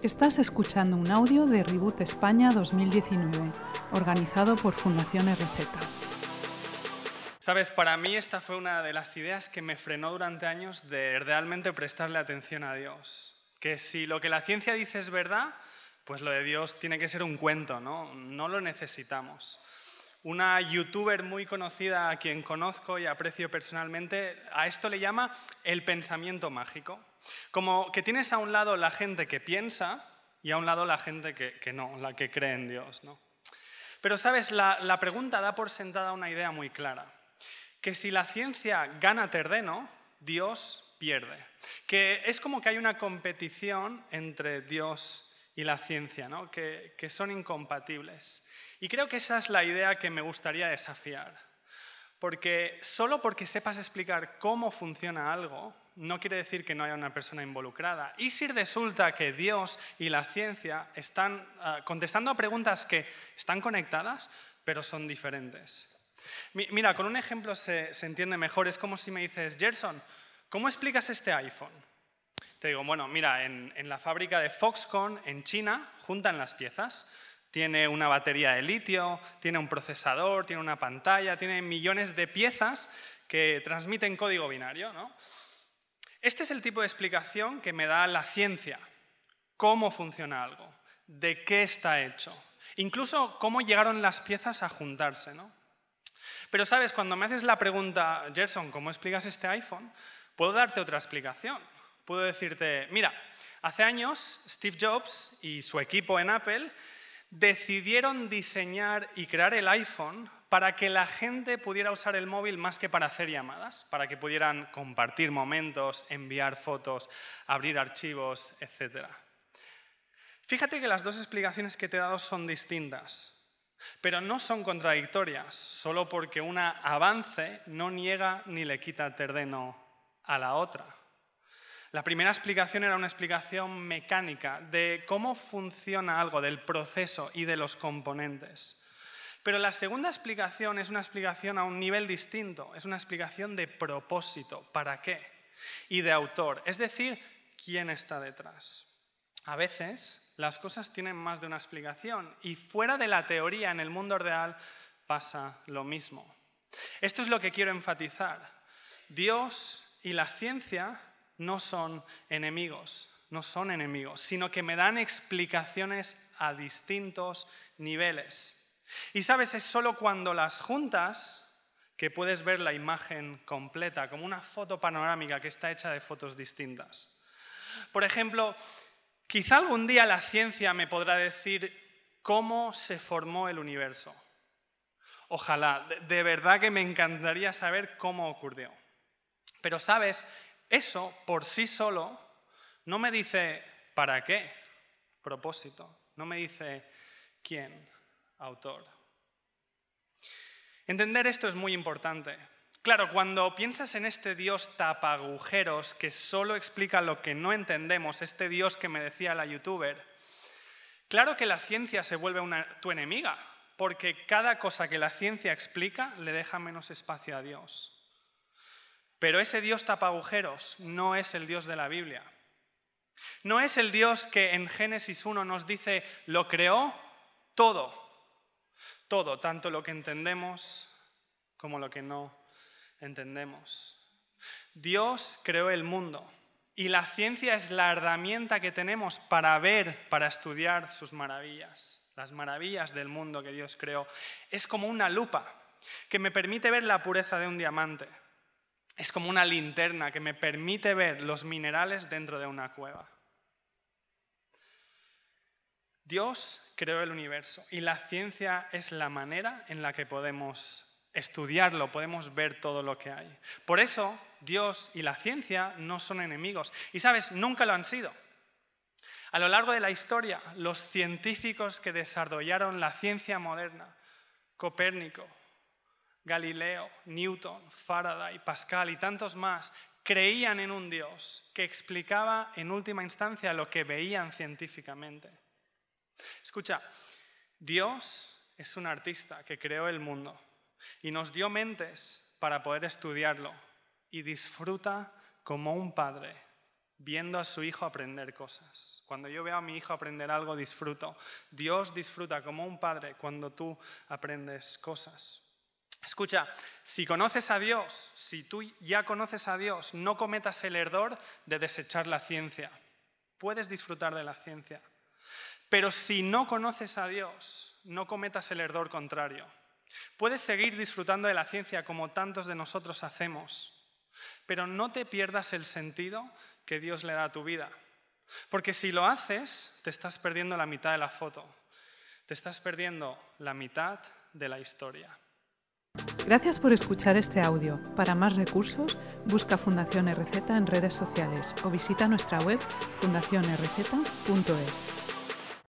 Estás escuchando un audio de Reboot España 2019, organizado por Fundación RZ. Sabes, para mí esta fue una de las ideas que me frenó durante años de realmente prestarle atención a Dios. Que si lo que la ciencia dice es verdad, pues lo de Dios tiene que ser un cuento, ¿no? No lo necesitamos. Una youtuber muy conocida a quien conozco y aprecio personalmente, a esto le llama el pensamiento mágico. Como que tienes a un lado la gente que piensa y a un lado la gente que, no, la que cree en Dios. ¿no? Pero sabes, la, la pregunta da por sentada una idea muy clara, que si la ciencia gana terreno, Dios pierde. Que es como que hay una competición entre Dios y la ciencia, ¿no? que, que son incompatibles. Y creo que esa es la idea que me gustaría desafiar. Porque solo porque sepas explicar cómo funciona algo, no quiere decir que no haya una persona involucrada. Y si resulta que Dios y la ciencia están ah, contestando a preguntas que están conectadas, pero son diferentes. mira, con un ejemplo se, entiende mejor. Es como si me dices, Gerson, ¿cómo explicas este iPhone? Te digo, bueno, mira, en, la fábrica de Foxconn, en China, juntan las piezas. Tiene una batería de litio, tiene un procesador, tiene una pantalla, tiene millones de piezas que transmiten código binario. ¿no? Este es el tipo de explicación que me da la ciencia. Cómo funciona algo, de qué está hecho, incluso cómo llegaron las piezas a juntarse. ¿no? Pero sabes, cuando me haces la pregunta, Gerson, ¿cómo explicas este iPhone? Puedo darte otra explicación. Puedo decirte, mira, hace años Steve Jobs y su equipo en Apple decidieron diseñar y crear el iPhone para que la gente pudiera usar el móvil más que para hacer llamadas, para que pudieran compartir momentos, enviar fotos, abrir archivos, etc. Fíjate que las dos explicaciones que te he dado son distintas, pero no son contradictorias, solo porque una avance no niega ni le quita terreno a la otra. La primera explicación era una explicación mecánica de cómo funciona algo, del proceso y de los componentes. Pero la segunda explicación es una explicación a un nivel distinto, es una explicación de propósito, ¿para qué? Y de autor, es decir, quién está detrás. A veces las cosas tienen más de una explicación y fuera de la teoría en el mundo real pasa lo mismo. Esto es lo que quiero enfatizar. Dios y la ciencia no son enemigos, no son enemigos, sino que me dan explicaciones a distintos niveles. Y sabes, es solo cuando las juntas que puedes ver la imagen completa, como una foto panorámica que está hecha de fotos distintas. Por ejemplo, quizá algún día la ciencia me podrá decir cómo se formó el universo. Ojalá, de verdad que me encantaría saber cómo ocurrió. Pero sabes, eso por sí solo no me dice para qué, propósito, no me dice quién autor. Entender esto es muy importante. Claro, cuando piensas en este Dios tapagujeros que solo explica lo que no entendemos, este Dios que me decía la youtuber, claro que la ciencia se vuelve tu enemiga, porque cada cosa que la ciencia explica le deja menos espacio a Dios. Pero ese Dios tapagujeros no es el Dios de la Biblia. No es el Dios que en Génesis 1 nos dice, lo creó todo, todo, tanto lo que entendemos como lo que no entendemos. Dios creó el mundo y la ciencia es la herramienta que tenemos para ver, para estudiar sus maravillas, las maravillas del mundo que Dios creó. Es como una lupa que me permite ver la pureza de un diamante. Es como una linterna que me permite ver los minerales dentro de una cueva. Dios creó el universo y la ciencia es la manera en la que podemos estudiarlo, podemos ver todo lo que hay. Por eso Dios y la ciencia no son enemigos. Y sabes, nunca lo han sido. A lo largo de la historia, los científicos que desarrollaron la ciencia moderna, Copérnico, Galileo, Newton, Faraday, Pascal y tantos más, creían en un Dios que explicaba en última instancia lo que veían científicamente. Escucha, Dios es un artista que creó el mundo y nos dio mentes para poder estudiarlo y disfruta como un padre viendo a su hijo aprender cosas. Cuando yo veo a mi hijo aprender algo, disfruto. Dios disfruta como un padre cuando tú aprendes cosas. Escucha, si conoces a Dios, si tú ya conoces a Dios, no cometas el error de desechar la ciencia. Puedes disfrutar de la ciencia. Pero si no conoces a Dios, no cometas el error contrario. Puedes seguir disfrutando de la ciencia como tantos de nosotros hacemos, pero no te pierdas el sentido que Dios le da a tu vida. Porque si lo haces, te estás perdiendo la mitad de la foto, te estás perdiendo la mitad de la historia. Gracias por escuchar este audio. Para más recursos, busca Fundación RZ en redes sociales o visita nuestra web fundacionrz.es.